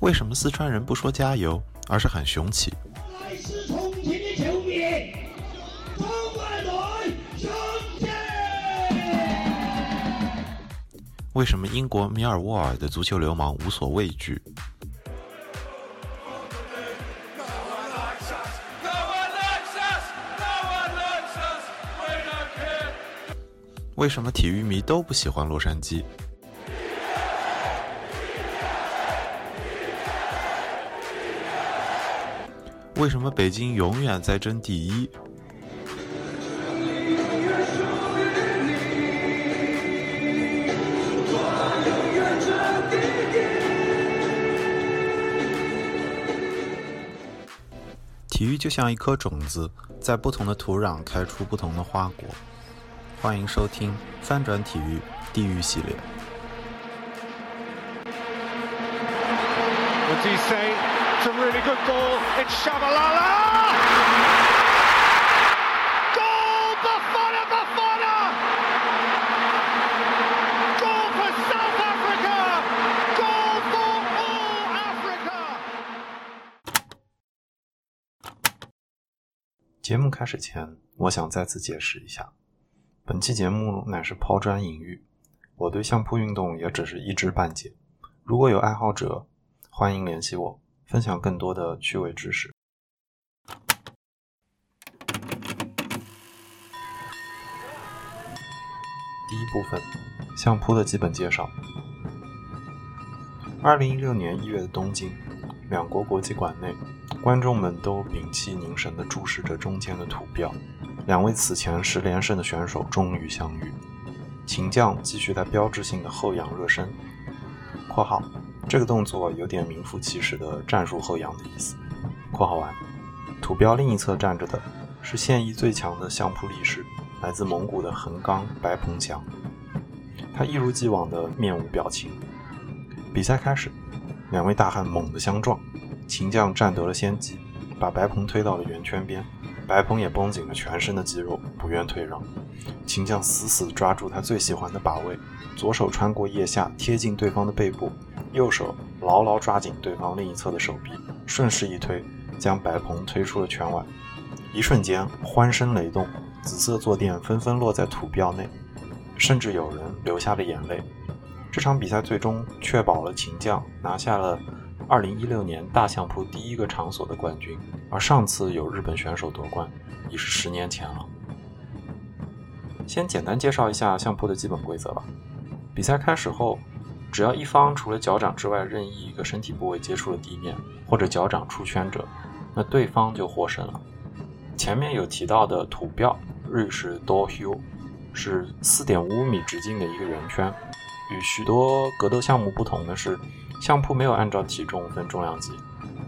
为什么四川人不说加油，而是喊雄起？为什么英国米尔沃尔的足球流氓无所畏惧？为什么体育迷都不喜欢洛杉矶？为什么北京永远在争第一？体育就像一颗种子，在不同的土壤开出不同的花果。欢迎收听翻转体育地狱系列。What do you say? It's a really good ball. It's Shabalala. Goal, Bafana Bafana. Goal for South Africa. Goal for all Africa. 节目开始前，我想再次解释一下，本期节目乃是抛砖引玉，我对相扑运动也只是一知半解。如果有爱好者，欢迎联系我，分享更多的趣味知识。第一部分，相扑的基本介绍。二零一六年一月的东京，两国国际馆内，观众们都屏气凝神地注视着中间的土标。两位此前十连胜的选手终于相遇。秦将继续他标志性的后仰热身（括号这个动作有点名副其实的战术后仰的意思）。括号完，图标另一侧站着的是现役最强的相扑力士，来自蒙古的横纲白鹏翔。他一如既往的面无表情。比赛开始，两位大汉猛地相撞，秦将占得了先机，把白鹏推到了圆圈边。白鹏也绷紧了全身的肌肉，不愿退让。秦将死死抓住他最喜欢的把位，左手穿过腋下，贴近对方的背部，右手牢牢抓紧对方另一侧的手臂，顺势一推，将白鹏推出了圈外。一瞬间，欢声雷动，紫色坐垫纷纷落在土标内，甚至有人流下了眼泪。这场比赛最终确保了秦将拿下了2016年大相扑第一个场所的冠军，而上次有日本选手夺冠已是十年前了。先简单介绍一下相扑的基本规则吧。比赛开始后，只要一方除了脚掌之外任意一个身体部位接触了地面，或者脚掌出圈者，那对方就获胜了。前面有提到的土标，日语是 dohyo，是4.55米直径的一个圆圈。与许多格斗项目不同的是，相扑没有按照体重分重量级，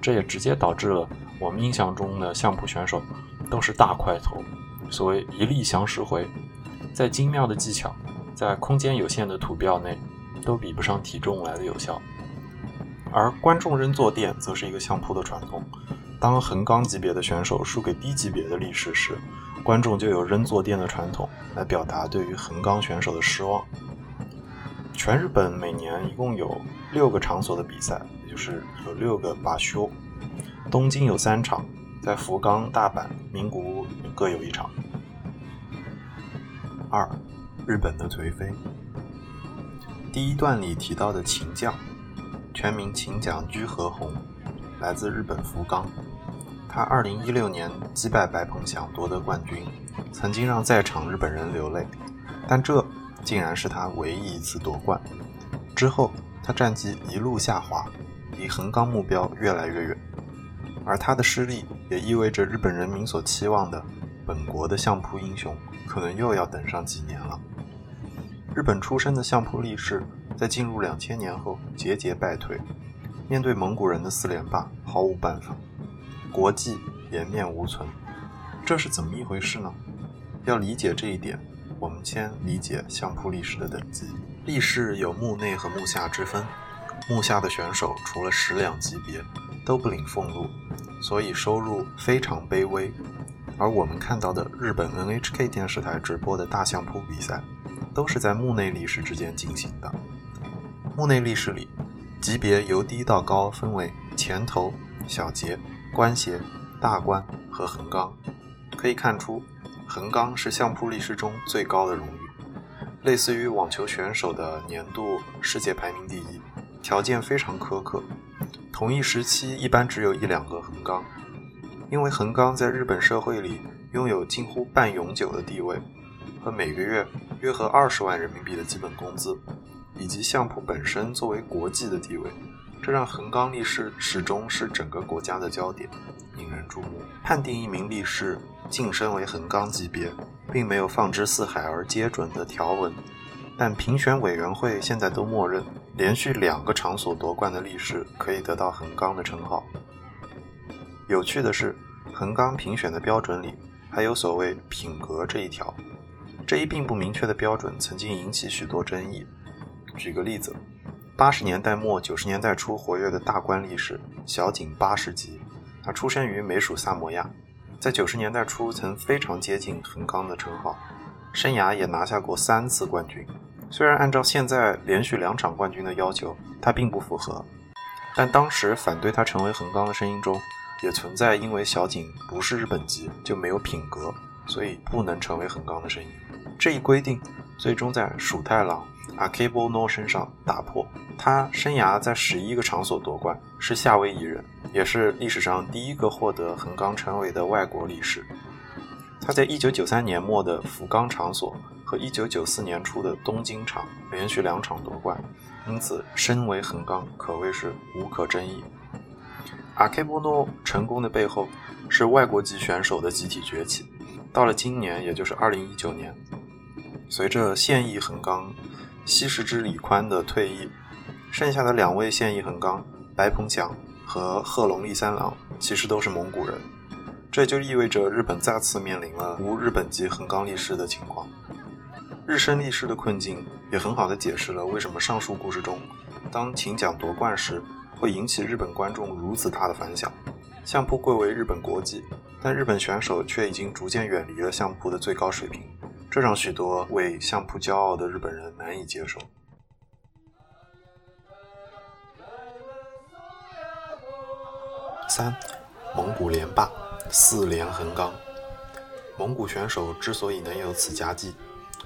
这也直接导致了我们印象中的相扑选手都是大块头，所谓一力降十回。在精妙的技巧，在空间有限的土标内，都比不上体重来的有效。而观众扔坐垫则是一个相扑的传统。当横纲级别的选手输给低级别的力士时，观众就有扔坐垫的传统来表达对于横纲选手的失望。全日本每年一共有六个场所的比赛，也就是有六个把休。东京有三场，在福冈、大阪、名古屋各有一场。二，日本的颓废。第一段里提到的秦将，全名秦将居和宏，来自日本福冈。他2016年击败白鹏翔夺得冠军，曾经让在场日本人流泪，但这竟然是他唯一一次夺冠。之后，他战绩一路下滑，离横纲目标越来越远。而他的失利也意味着日本人民所期望的本国的相扑英雄可能又要等上几年了。日本出身的相扑力士在进入两千年后节节败退，面对蒙古人的四连霸毫无办法，国际颜面无存。这是怎么一回事呢？要理解这一点，我们先理解相扑力士的等级。力士有幕内和幕下之分，幕下的选手除了十两级别，都不领俸禄，所以收入非常卑微。而我们看到的日本 NHK 电视台直播的大相扑比赛，都是在幕内力士之间进行的。幕内力士里，级别由低到高分为前头、小节、关节、大关和横纲。可以看出，横纲是相扑历史中最高的荣誉，类似于网球选手的年度世界排名第一，条件非常苛刻。同一时期一般只有一两个横纲，因为横纲在日本社会里拥有近乎半永久的地位，和每个月约合二十万人民币的基本工资，以及相扑本身作为国际的地位，这让横纲力士始终是整个国家的焦点，引人注目。判定一名力士晋升为横纲级别，并没有放之四海而皆准的条文，但评选委员会现在都默认。连续两个场所夺冠的力士可以得到横纲的称号。有趣的是，横纲评选的标准里还有所谓品格这一条。这一并不明确的标准曾经引起许多争议。举个例子，八十年代末九十年代初活跃的大关力士小井八十级，他出生于美属萨摩亚，在九十年代初曾非常接近横纲的称号，生涯也拿下过三次冠军。虽然按照现在连续两场冠军的要求，他并不符合，但当时反对他成为横纲的声音中，也存在因为小井不是日本籍就没有品格，所以不能成为横纲的声音。这一规定最终在鼠太郎 Akebo n 身上打破。他生涯在十一个场所夺冠，是夏威夷人，也是历史上第一个获得横纲称谓的外国力士。他在1993年末的福冈场所。和1994年初的东京场连续两场夺冠，因此身为横纲可谓是无可争议。阿开波诺成功的背后是外国籍选手的集体崛起。到了今年，也就是2019年，随着现役横纲西十之李宽的退役，剩下的两位现役横纲白鹏翔和贺龙立三郎其实都是蒙古人，这就意味着日本再次面临了无日本籍横纲力士的情况。日升力士的困境也很好的解释了为什么上述故事中，当请奖夺冠时会引起日本观众如此大的反响。相扑贵为日本国际，但日本选手却已经逐渐远离了相扑的最高水平，这让许多为相扑骄傲的日本人难以接受。三，蒙古连霸，四连横纲。蒙古选手之所以能有此佳绩。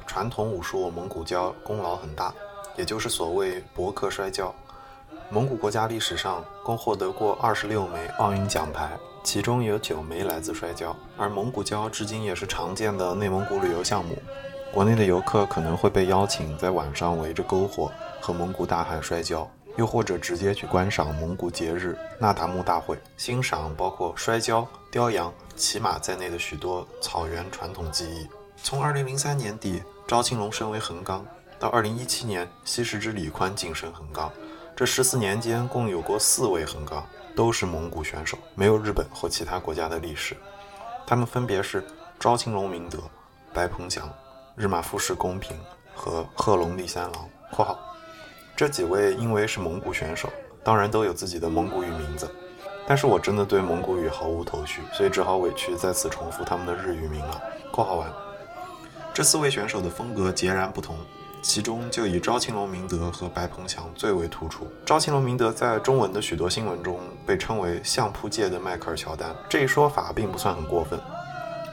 传统武术蒙古跤功劳很大，也就是所谓博克摔跤。蒙古国家历史上共获得过二十六枚奥运奖牌，其中有九枚来自摔跤。而蒙古跤至今也是常见的内蒙古旅游项目。国内的游客可能会被邀请在晚上围着篝火和蒙古大汉摔跤，又或者直接去观赏蒙古节日那达慕大会，欣赏包括摔跤、雕羊、骑马在内的许多草原传统技艺。从二零零三年底。赵青龙升为横纲，到二零一七年，西石之李宽晋升横纲。这十四年间，共有过四位横纲，都是蒙古选手，没有日本或其他国家的历史。他们分别是昭青龙明德、白鹏翔、日马富士公平和贺龙立三郎（括号）。这几位因为是蒙古选手，当然都有自己的蒙古语名字，但是我真的对蒙古语毫无头绪，所以只好委屈在此重复他们的日语名了（括号完）。这四位选手的风格截然不同，其中就以招青龙明德和白鹏翔最为突出。招青龙明德在中文的许多新闻中被称为相扑界的迈克尔乔丹，这一说法并不算很过分。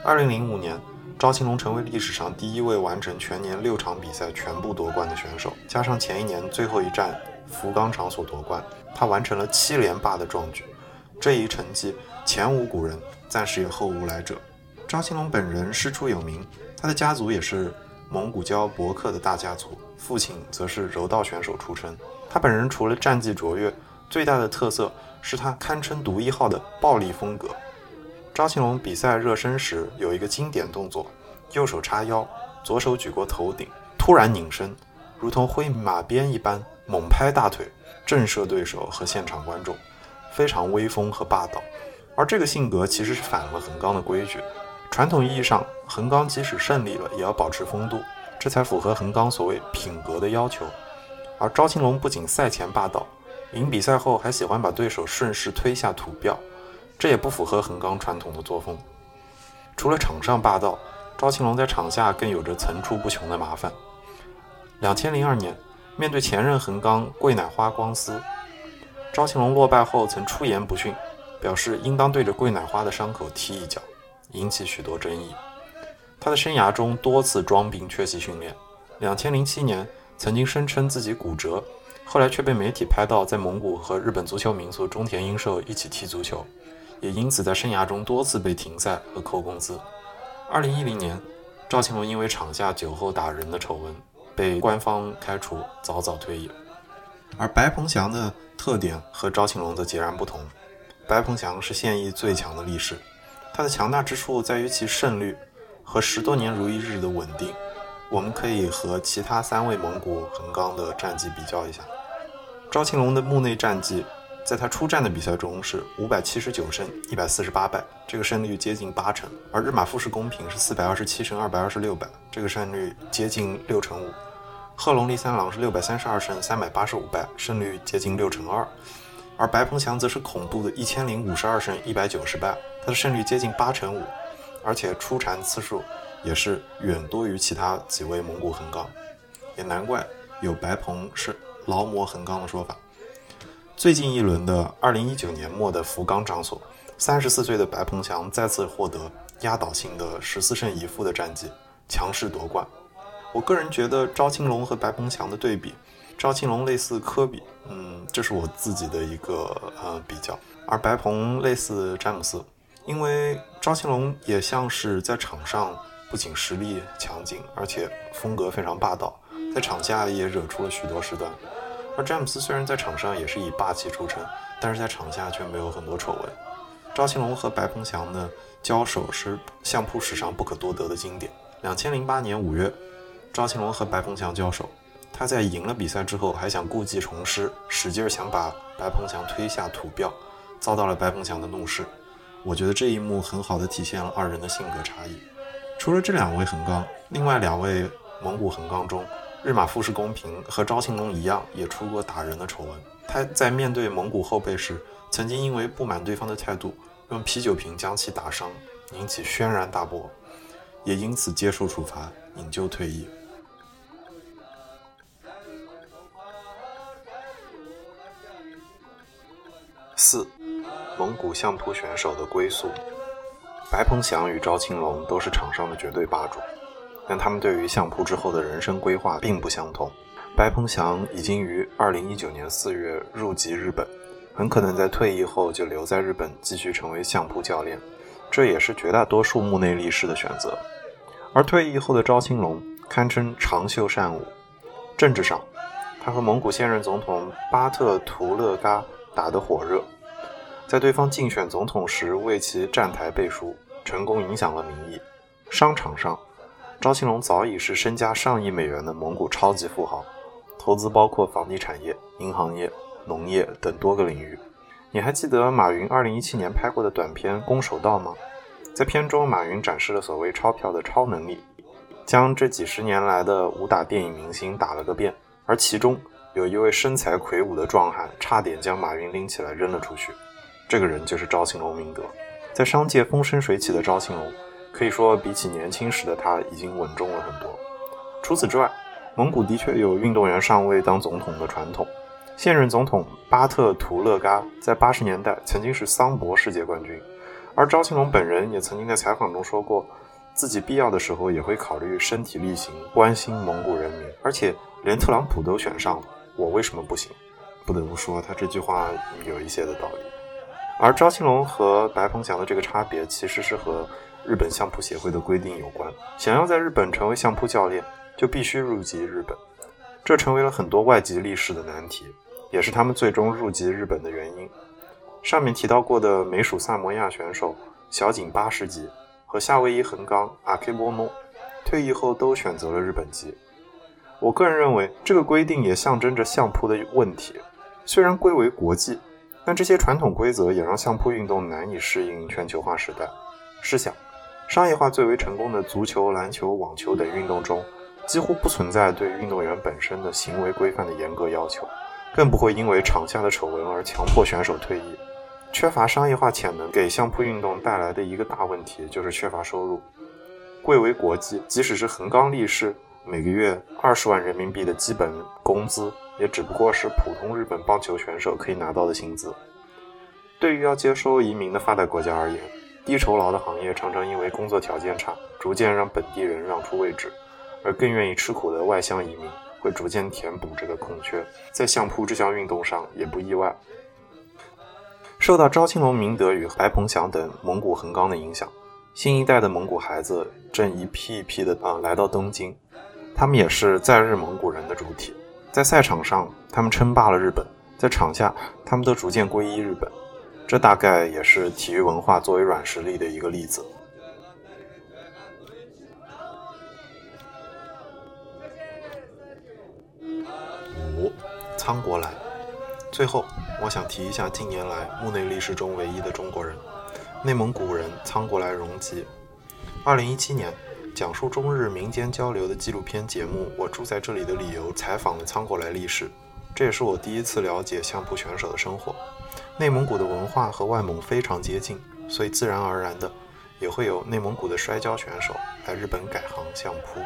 二零零五年，招青龙成为历史上第一位完成全年六场比赛全部夺冠的选手，加上前一年最后一战福冈场所夺冠，他完成了七连霸的壮举。这一成绩前无古人，暂时也后无来者。招青龙本人师出有名。他的家族也是蒙古胶博克的大家族，父亲则是柔道选手出身。他本人除了战绩卓越，最大的特色是他堪称独一号的暴力风格。张庆龙比赛热身时有一个经典动作：右手叉腰，左手举过头顶，突然拧身，如同挥马鞭一般猛拍大腿，震慑对手和现场观众，非常威风和霸道。而这个性格其实是反了横纲的规矩。传统意义上，横纲即使胜利了，也要保持风度，这才符合横纲所谓品格的要求。而招青龙不仅赛前霸道，赢比赛后还喜欢把对手顺势推下土庙，这也不符合横纲传统的作风。除了场上霸道，招青龙在场下更有着层出不穷的麻烦。两千零二年，面对前任横纲桂乃花光司，赵庆龙落败后曾出言不逊，表示应当对着桂乃花的伤口踢一脚，引起许多争议。他的生涯中多次装病缺席训练。两千零七年曾经声称自己骨折，后来却被媒体拍到在蒙古和日本足球名宿中田英寿一起踢足球，也因此在生涯中多次被停赛和扣工资。二零一零年，赵庆龙因为场下酒后打人的丑闻被官方开除，早早退役。而白鹏翔的特点和赵庆龙则截然不同。白鹏翔是现役最强的力士，它的强大之处在于其胜率和十多年如一日的稳定。我们可以和其他三位蒙古横纲的战绩比较一下。赵庆龙的墓内战绩，在他出战的比赛中是五百七十九胜一百四十八败，这个胜率接近八成；而日马富士公平是四百二十七胜二百二十六败，这个胜率接近六成五；贺龙立三郎是六百三十二胜三百八十五败，胜率接近六成二；而白鹏翔则是恐怖的一千零五十二胜一百九十败，他的胜率接近八成五，而且出战次数。也是远多于其他几位蒙古横纲，也难怪有“白鹏是劳模横纲”的说法。最近一轮的二零一九年末的福冈场所，三十四岁的白鹏翔再次获得压倒性的十四胜一负的战绩，强势夺冠。我个人觉得赵青龙和白鹏翔的对比，赵青龙类似科比，嗯，这是我自己的一个呃比较，而白鹏类似詹姆斯，因为赵庆龙也像是在场上。不仅实力强劲，而且风格非常霸道，在场下也惹出了许多事端。而詹姆斯虽然在场上也是以霸气著称，但是在场下却没有很多丑闻。赵庆龙和白鹏翔的交手是相扑史上不可多得的经典。两千零八年五月，赵庆龙和白鹏翔交手，他在赢了比赛之后还想故技重施，使劲想把白鹏翔推下土标，遭到了白鹏翔的怒视。我觉得这一幕很好的体现了二人的性格差异。除了这两位横纲，另外两位蒙古横纲中，日马富士公平和昭庆龙一样，也出过打人的丑闻。他在面对蒙古后辈时，曾经因为不满对方的态度，用啤酒瓶将其打伤，引起轩然大波，也因此接受处罚，引咎退役。四，蒙古相扑选手的归宿。白鹏翔与赵青龙都是场上的绝对霸主，但他们对于相扑之后的人生规划并不相同。白鹏翔已经于2019年4月入籍日本，很可能在退役后就留在日本继续成为相扑教练，这也是绝大多数墓内力士的选择。而退役后的赵青龙堪称长袖善舞。政治上，他和蒙古现任总统巴特图勒嘎打得火热。在对方竞选总统时为其站台背书，成功影响了民意。商场上，赵庆龙早已是身家上亿美元的蒙古超级富豪，投资包括房地产业、银行业、农业等多个领域。你还记得马云2017年拍过的短片《攻守道》吗？在片中，马云展示了所谓钞票的超能力，将这几十年来的武打电影明星打了个遍。而其中有一位身材魁梧的壮汉，差点将马云拎起来扔了出去。这个人就是赵庆龙明德，在商界风生水起的赵庆龙，可以说比起年轻时的他已经稳重了很多。除此之外，蒙古的确有运动员上位当总统的传统。现任总统巴特图勒嘎在八十年代曾经是桑博世界冠军，而赵庆龙本人也曾经在采访中说过，自己必要的时候也会考虑身体力行，关心蒙古人民。而且连特朗普都选上了，我为什么不行？不得不说，他这句话有一些的道理。而赵庆龙和白鹏翔的这个差别，其实是和日本相扑协会的规定有关。想要在日本成为相扑教练，就必须入籍日本，这成为了很多外籍力士的难题，也是他们最终入籍日本的原因。上面提到过的美属萨摩亚选手小井八十级和夏威夷横纲阿 K 波诺，退役后都选择了日本籍。我个人认为，这个规定也象征着相扑的问题，虽然归为国际。但这些传统规则也让相扑运动难以适应全球化时代。试想，商业化最为成功的足球、篮球、网球等运动中，几乎不存在对运动员本身的行为规范的严格要求，更不会因为场下的丑闻而强迫选手退役。缺乏商业化潜能给相扑运动带来的一个大问题就是缺乏收入。贵为国际，即使是横纲力士，每个月二十万人民币的基本工资也只不过是普通日本棒球选手可以拿到的薪资。对于要接收移民的发达国家而言，低酬劳的行业常常因为工作条件差，逐渐让本地人让出位置，而更愿意吃苦的外乡移民会逐渐填补这个空缺。在相扑这项运动上也不意外。受到赵青龙、明德与白鹏翔等蒙古横纲的影响，新一代的蒙古孩子正一批一批的啊来到东京，他们也是在日蒙古人的主体。在赛场上，他们称霸了日本；在场下，他们都逐渐皈依日本。这大概也是体育文化作为软实力的一个例子。五，苍国来。最后，我想提一下近年来墓内历史中唯一的中国人——内蒙古人苍国来荣吉。二零一七年，讲述中日民间交流的纪录片节目《我住在这里的理由》采访了苍国来历史，这也是我第一次了解相扑选手的生活。内蒙古的文化和外蒙非常接近，所以自然而然的也会有内蒙古的摔跤选手来日本改行相扑。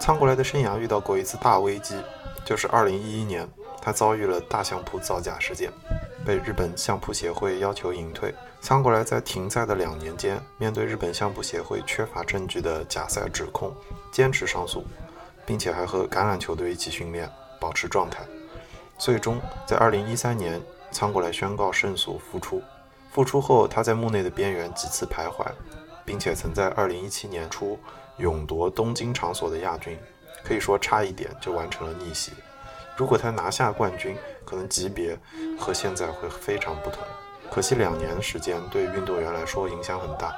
苍国来的生涯遇到过一次大危机，就是2011年，他遭遇了大相扑造假事件，被日本相扑协会要求隐退。苍国来在停赛的两年间，面对日本相扑协会缺乏证据的假赛指控，坚持上诉，并且还和橄榄球队一起训练，保持状态。最终在2013年。苍国来宣告胜诉复出，复出后他在墓内的边缘几次徘徊，并且曾在2017年初勇夺东京场所的亚军，可以说差一点就完成了逆袭。如果他拿下冠军，可能级别和现在会非常不同。可惜两年时间对运动员来说影响很大。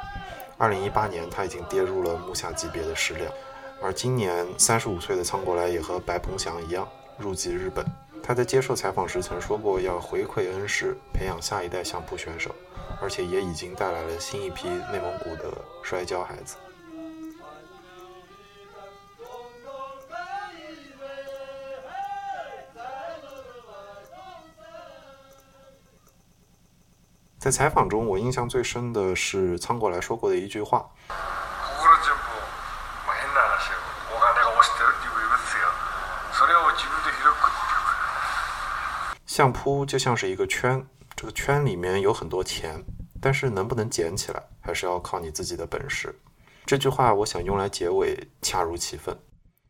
2018年他已经跌入了木下级别的食量，而今年35岁的苍国来也和白鹏翔一样入籍日本。他在接受采访时曾说过，要回馈恩师，培养下一代相扑选手，而且也已经带来了新一批内蒙古的摔跤孩子。在采访中，我印象最深的是苍国来说过的一句话。相扑就像是一个圈，这个圈里面有很多钱，但是能不能捡起来，还是要靠你自己的本事。这句话我想用来结尾，恰如其分。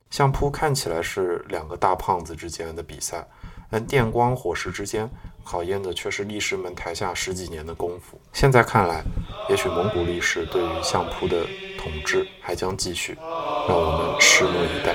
相扑看起来是两个大胖子之间的比赛，但电光火石之间考验的却是力士们台下十几年的功夫。现在看来，也许蒙古力士对于相扑的统治还将继续，让我们拭目以待。